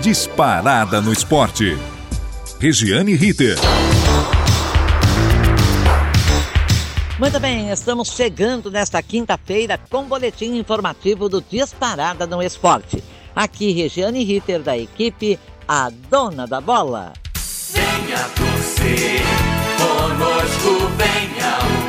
disparada no esporte. Regiane Ritter. Muito bem, estamos chegando nesta quinta-feira com o boletim informativo do Disparada no Esporte. Aqui, Regiane Ritter, da equipe A Dona da Bola. Venha torcer, conosco venha ouvir,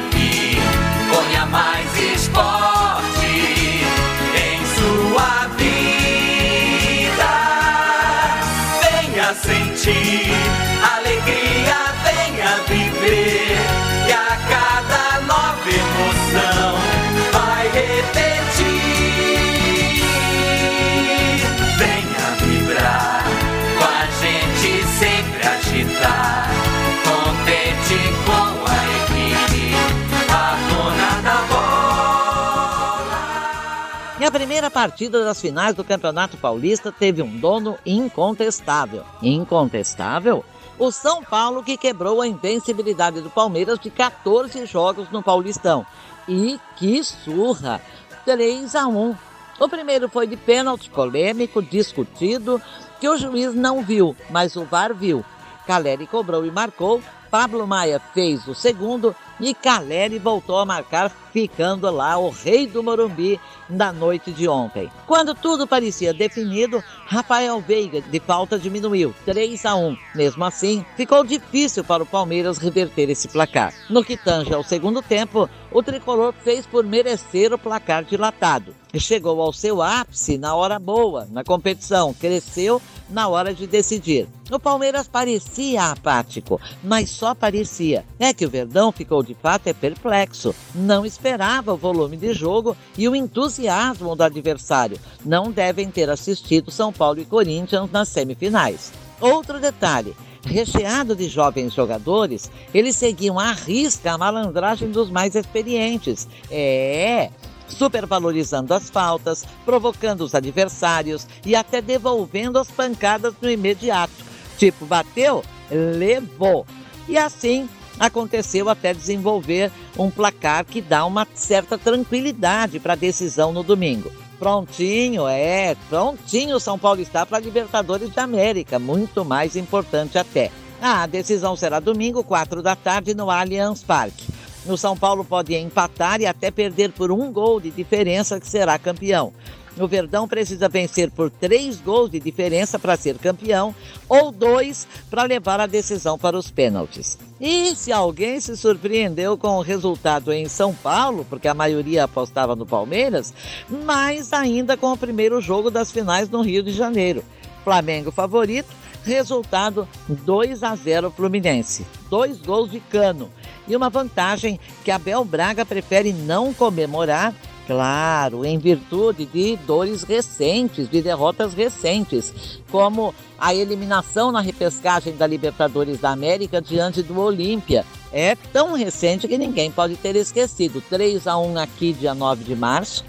primeira partida das finais do Campeonato Paulista teve um dono incontestável. Incontestável? O São Paulo que quebrou a invencibilidade do Palmeiras de 14 jogos no Paulistão. E que surra! 3 a 1. O primeiro foi de pênalti polêmico, discutido, que o juiz não viu, mas o VAR viu. Caleri cobrou e marcou, Pablo Maia fez o segundo e Caleri voltou a marcar, ficando lá o rei do Morumbi da noite de ontem. Quando tudo parecia definido, Rafael Veiga de falta diminuiu 3 a 1. Mesmo assim, ficou difícil para o Palmeiras reverter esse placar. No que tange ao segundo tempo, o tricolor fez por merecer o placar dilatado. Chegou ao seu ápice na hora boa, na competição, cresceu na hora de decidir. O Palmeiras parecia apático, mas só parecia. É que o Verdão ficou de fato é perplexo. Não esperava o volume de jogo e o entusiasmo do adversário. Não devem ter assistido São Paulo e Corinthians nas semifinais. Outro detalhe. Recheado de jovens jogadores, eles seguiam à risca a malandragem dos mais experientes. É, supervalorizando as faltas, provocando os adversários e até devolvendo as pancadas no imediato. Tipo, bateu, levou. E assim aconteceu até desenvolver um placar que dá uma certa tranquilidade para a decisão no domingo. Prontinho, é, prontinho São Paulo está para a Libertadores da América, muito mais importante até. Ah, a decisão será domingo, 4 da tarde, no Allianz Parque. O São Paulo pode empatar e até perder por um gol de diferença que será campeão. O Verdão precisa vencer por três gols de diferença para ser campeão ou dois para levar a decisão para os pênaltis. E se alguém se surpreendeu com o resultado em São Paulo, porque a maioria apostava no Palmeiras, mais ainda com o primeiro jogo das finais no Rio de Janeiro. Flamengo favorito, resultado 2 a 0 Fluminense. Dois gols de cano e uma vantagem que Abel Braga prefere não comemorar Claro, em virtude de dores recentes, de derrotas recentes, como a eliminação na repescagem da Libertadores da América diante do Olímpia. É tão recente que ninguém pode ter esquecido. 3 a 1 aqui, dia 9 de março.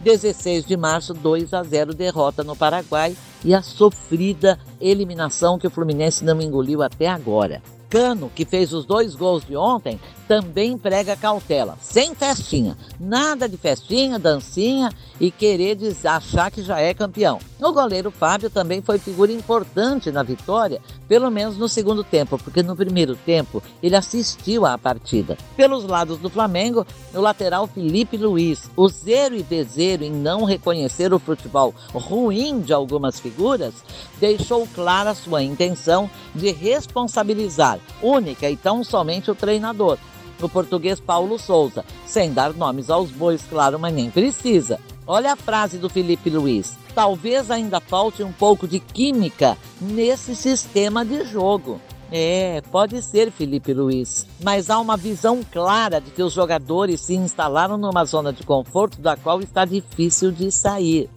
16 de março, 2 a 0 derrota no Paraguai e a sofrida eliminação que o Fluminense não engoliu até agora. Cano, que fez os dois gols de ontem, também prega cautela, sem festinha. Nada de festinha, dancinha e querer achar que já é campeão. O goleiro Fábio também foi figura importante na vitória, pelo menos no segundo tempo, porque no primeiro tempo ele assistiu à partida. Pelos lados do Flamengo, o lateral Felipe Luiz, o zero e bezeiro em não reconhecer o futebol ruim de algumas figuras, deixou clara sua intenção de responsabilizar única e tão somente o treinador o português Paulo Souza, sem dar nomes aos bois, claro, mas nem precisa. Olha a frase do Felipe Luiz. Talvez ainda falte um pouco de química nesse sistema de jogo. É, pode ser, Felipe Luiz. Mas há uma visão clara de que os jogadores se instalaram numa zona de conforto da qual está difícil de sair.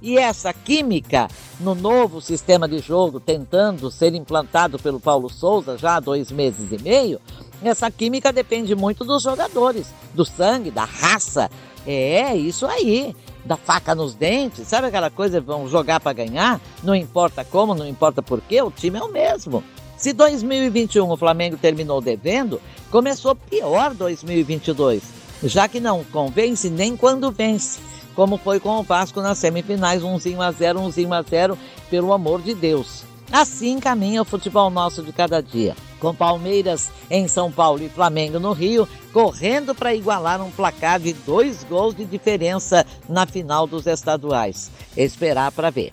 E essa química no novo sistema de jogo, tentando ser implantado pelo Paulo Souza já há dois meses e meio, essa química depende muito dos jogadores, do sangue, da raça. É, isso aí. Da faca nos dentes, sabe aquela coisa, vão jogar para ganhar? Não importa como, não importa porquê, o time é o mesmo. Se 2021 o Flamengo terminou devendo, começou pior 2022, já que não convence nem quando vence. como foi com o Vasco nas semifinais, 1 a 0, 1 a 0, pelo amor de Deus. Assim caminha o futebol nosso de cada dia. Com Palmeiras em São Paulo e Flamengo no Rio, correndo para igualar um placar de dois gols de diferença na final dos estaduais. Esperar para ver.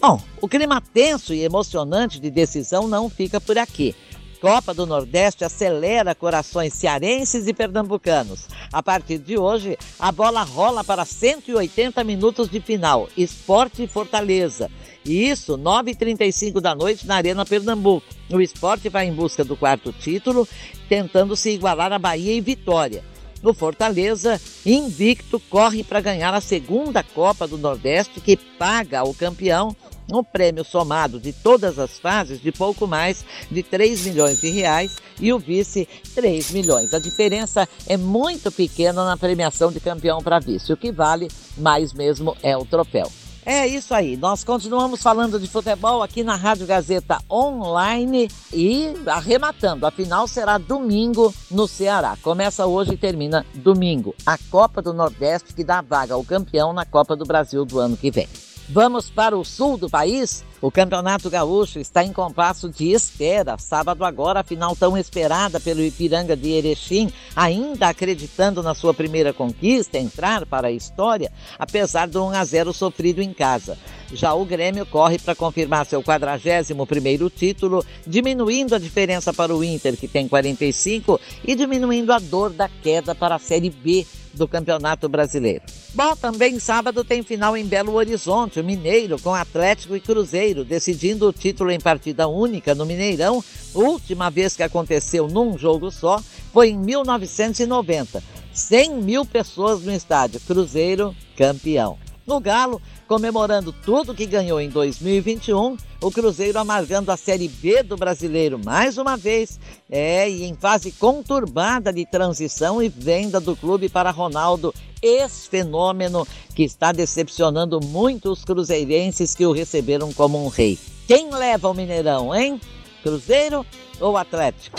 Bom, o clima tenso e emocionante de decisão não fica por aqui. Copa do Nordeste acelera corações cearenses e pernambucanos. A partir de hoje, a bola rola para 180 minutos de final, Esporte e Fortaleza. E isso, 9h35 da noite na Arena Pernambuco. O esporte vai em busca do quarto título, tentando se igualar a Bahia e Vitória. No Fortaleza, invicto, corre para ganhar a segunda Copa do Nordeste, que paga ao campeão um prêmio somado de todas as fases de pouco mais de 3 milhões de reais e o vice 3 milhões. A diferença é muito pequena na premiação de campeão para vice. O que vale mais mesmo é o troféu. É isso aí, nós continuamos falando de futebol aqui na Rádio Gazeta Online e arrematando. A final será domingo no Ceará. Começa hoje e termina domingo. A Copa do Nordeste que dá vaga ao campeão na Copa do Brasil do ano que vem. Vamos para o sul do país? O Campeonato Gaúcho está em compasso de espera. Sábado agora, a final tão esperada pelo Ipiranga de Erechim, ainda acreditando na sua primeira conquista, entrar para a história, apesar do 1 a 0 sofrido em casa. Já o Grêmio corre para confirmar seu 41º título, diminuindo a diferença para o Inter, que tem 45, e diminuindo a dor da queda para a Série B do Campeonato Brasileiro. Bom, também sábado tem final em Belo Horizonte, o Mineiro com Atlético e Cruzeiro, decidindo o título em partida única no Mineirão. Última vez que aconteceu num jogo só foi em 1990. 100 mil pessoas no estádio, Cruzeiro campeão. No Galo, comemorando tudo que ganhou em 2021, o Cruzeiro amargando a Série B do Brasileiro mais uma vez, é, e em fase conturbada de transição e venda do clube para Ronaldo, ex-fenômeno que está decepcionando muitos cruzeirenses que o receberam como um rei. Quem leva o Mineirão, hein? Cruzeiro ou Atlético?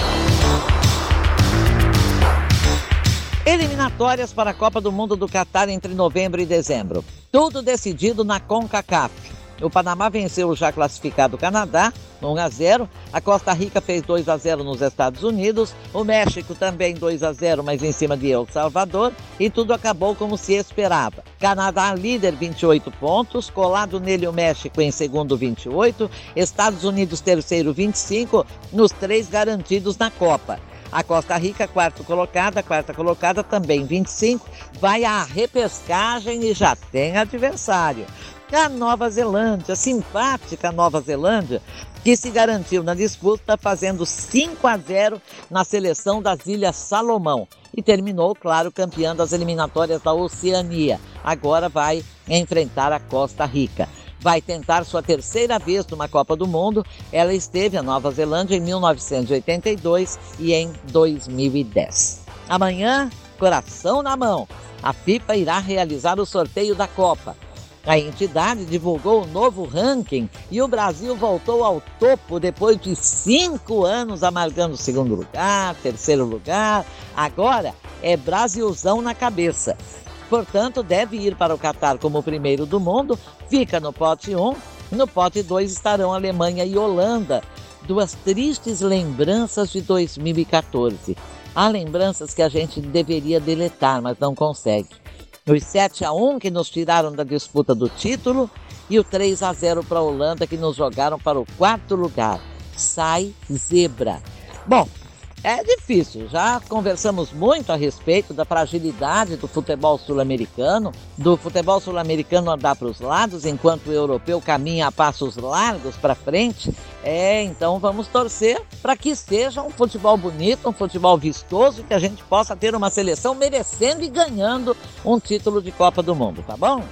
Eliminatórias para a Copa do Mundo do Catar entre novembro e dezembro. Tudo decidido na CONCACAF. O Panamá venceu o já classificado Canadá, 1 a 0. A Costa Rica fez 2 a 0 nos Estados Unidos. O México também 2 a 0, mas em cima de El Salvador. E tudo acabou como se esperava. Canadá líder 28 pontos, colado nele o México em segundo 28, Estados Unidos terceiro 25, nos três garantidos na Copa. A Costa Rica, quarto colocada, quarta colocada também 25, vai à repescagem e já tem adversário. A Nova Zelândia, simpática Nova Zelândia, que se garantiu na disputa fazendo 5 a 0 na seleção das Ilhas Salomão e terminou, claro, campeã das eliminatórias da Oceania. Agora vai enfrentar a Costa Rica vai tentar sua terceira vez numa Copa do Mundo. Ela esteve na Nova Zelândia em 1982 e em 2010. Amanhã, coração na mão, a FIFA irá realizar o sorteio da Copa. A entidade divulgou o novo ranking e o Brasil voltou ao topo depois de cinco anos amargando segundo lugar, terceiro lugar. Agora é Brasilzão na cabeça portanto, deve ir para o Catar como primeiro do mundo, fica no pote 1. No pote 2 estarão Alemanha e Holanda, duas tristes lembranças de 2014. Há lembranças que a gente deveria deletar, mas não consegue. Os 7 a 1 que nos tiraram da disputa do título e o 3 a 0 para a Holanda que nos jogaram para o quarto lugar. Sai zebra. Bom, é difícil, já conversamos muito a respeito da fragilidade do futebol sul-americano, do futebol sul-americano andar para os lados enquanto o europeu caminha a passos largos para frente. É, então vamos torcer para que seja um futebol bonito, um futebol vistoso, que a gente possa ter uma seleção merecendo e ganhando um título de Copa do Mundo, tá bom?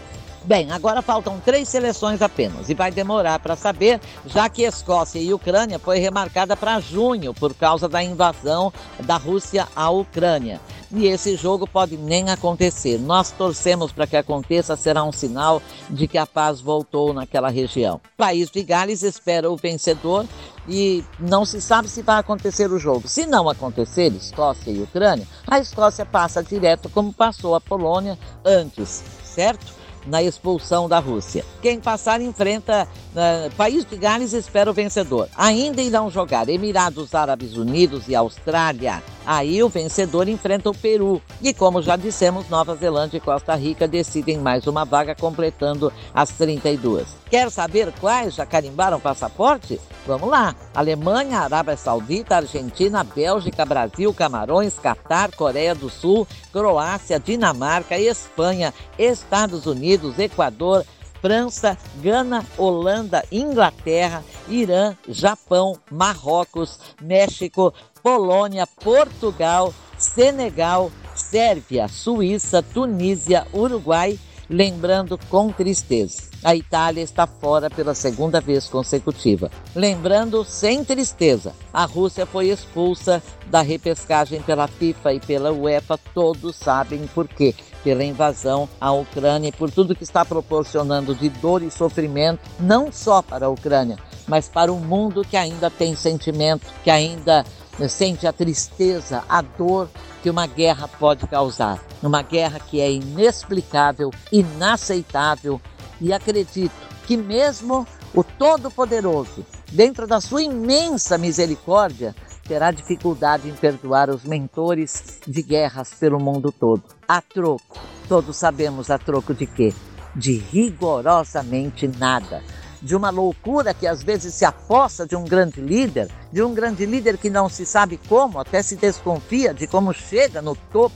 Bem, agora faltam três seleções apenas e vai demorar para saber, já que Escócia e Ucrânia foi remarcada para junho por causa da invasão da Rússia à Ucrânia. E esse jogo pode nem acontecer. Nós torcemos para que aconteça, será um sinal de que a paz voltou naquela região. O país de Gales espera o vencedor e não se sabe se vai acontecer o jogo. Se não acontecer, Escócia e Ucrânia, a Escócia passa direto como passou a Polônia antes, certo? Na expulsão da Rússia. Quem passar enfrenta uh, País de Gales espera o vencedor. Ainda irão jogar Emirados Árabes Unidos e Austrália. Aí o vencedor enfrenta o Peru. E como já dissemos, Nova Zelândia e Costa Rica decidem mais uma vaga, completando as 32. Quer saber quais já carimbaram passaporte? Vamos lá: Alemanha, Arábia Saudita, Argentina, Bélgica, Brasil, Camarões, Catar, Coreia do Sul, Croácia, Dinamarca, Espanha, Estados Unidos, Equador, França, Gana, Holanda, Inglaterra, Irã, Japão, Marrocos, México, Polônia, Portugal, Senegal, Sérvia, Suíça, Tunísia, Uruguai, lembrando com tristeza. A Itália está fora pela segunda vez consecutiva. Lembrando sem tristeza, a Rússia foi expulsa da repescagem pela FIFA e pela UEFA, todos sabem por quê. Pela invasão à Ucrânia e por tudo que está proporcionando de dor e sofrimento, não só para a Ucrânia, mas para o mundo que ainda tem sentimento, que ainda sente a tristeza, a dor que uma guerra pode causar. Uma guerra que é inexplicável, inaceitável e acredito que mesmo o Todo-Poderoso, dentro da sua imensa misericórdia, terá dificuldade em perdoar os mentores de guerras pelo mundo todo. A troco, todos sabemos a troco de quê? De rigorosamente nada de uma loucura que às vezes se aposta de um grande líder, de um grande líder que não se sabe como, até se desconfia de como chega no topo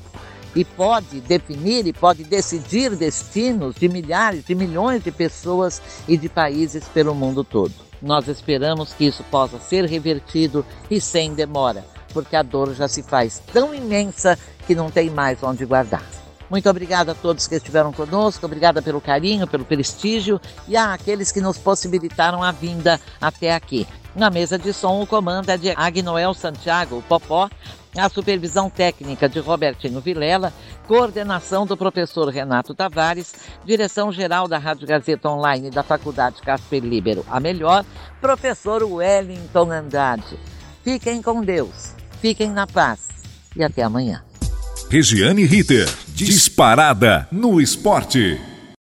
e pode definir e pode decidir destinos de milhares, de milhões de pessoas e de países pelo mundo todo. Nós esperamos que isso possa ser revertido e sem demora, porque a dor já se faz tão imensa que não tem mais onde guardar. Muito obrigada a todos que estiveram conosco, obrigada pelo carinho, pelo prestígio e àqueles que nos possibilitaram a vinda até aqui. Na mesa de som, o comando é de Agnoel Santiago, o Popó, a supervisão técnica de Robertinho Vilela, coordenação do professor Renato Tavares, direção-geral da Rádio Gazeta Online da Faculdade Casper Libero, a melhor, professor Wellington Andrade. Fiquem com Deus, fiquem na paz e até amanhã. Regiane Ritter, disparada no esporte.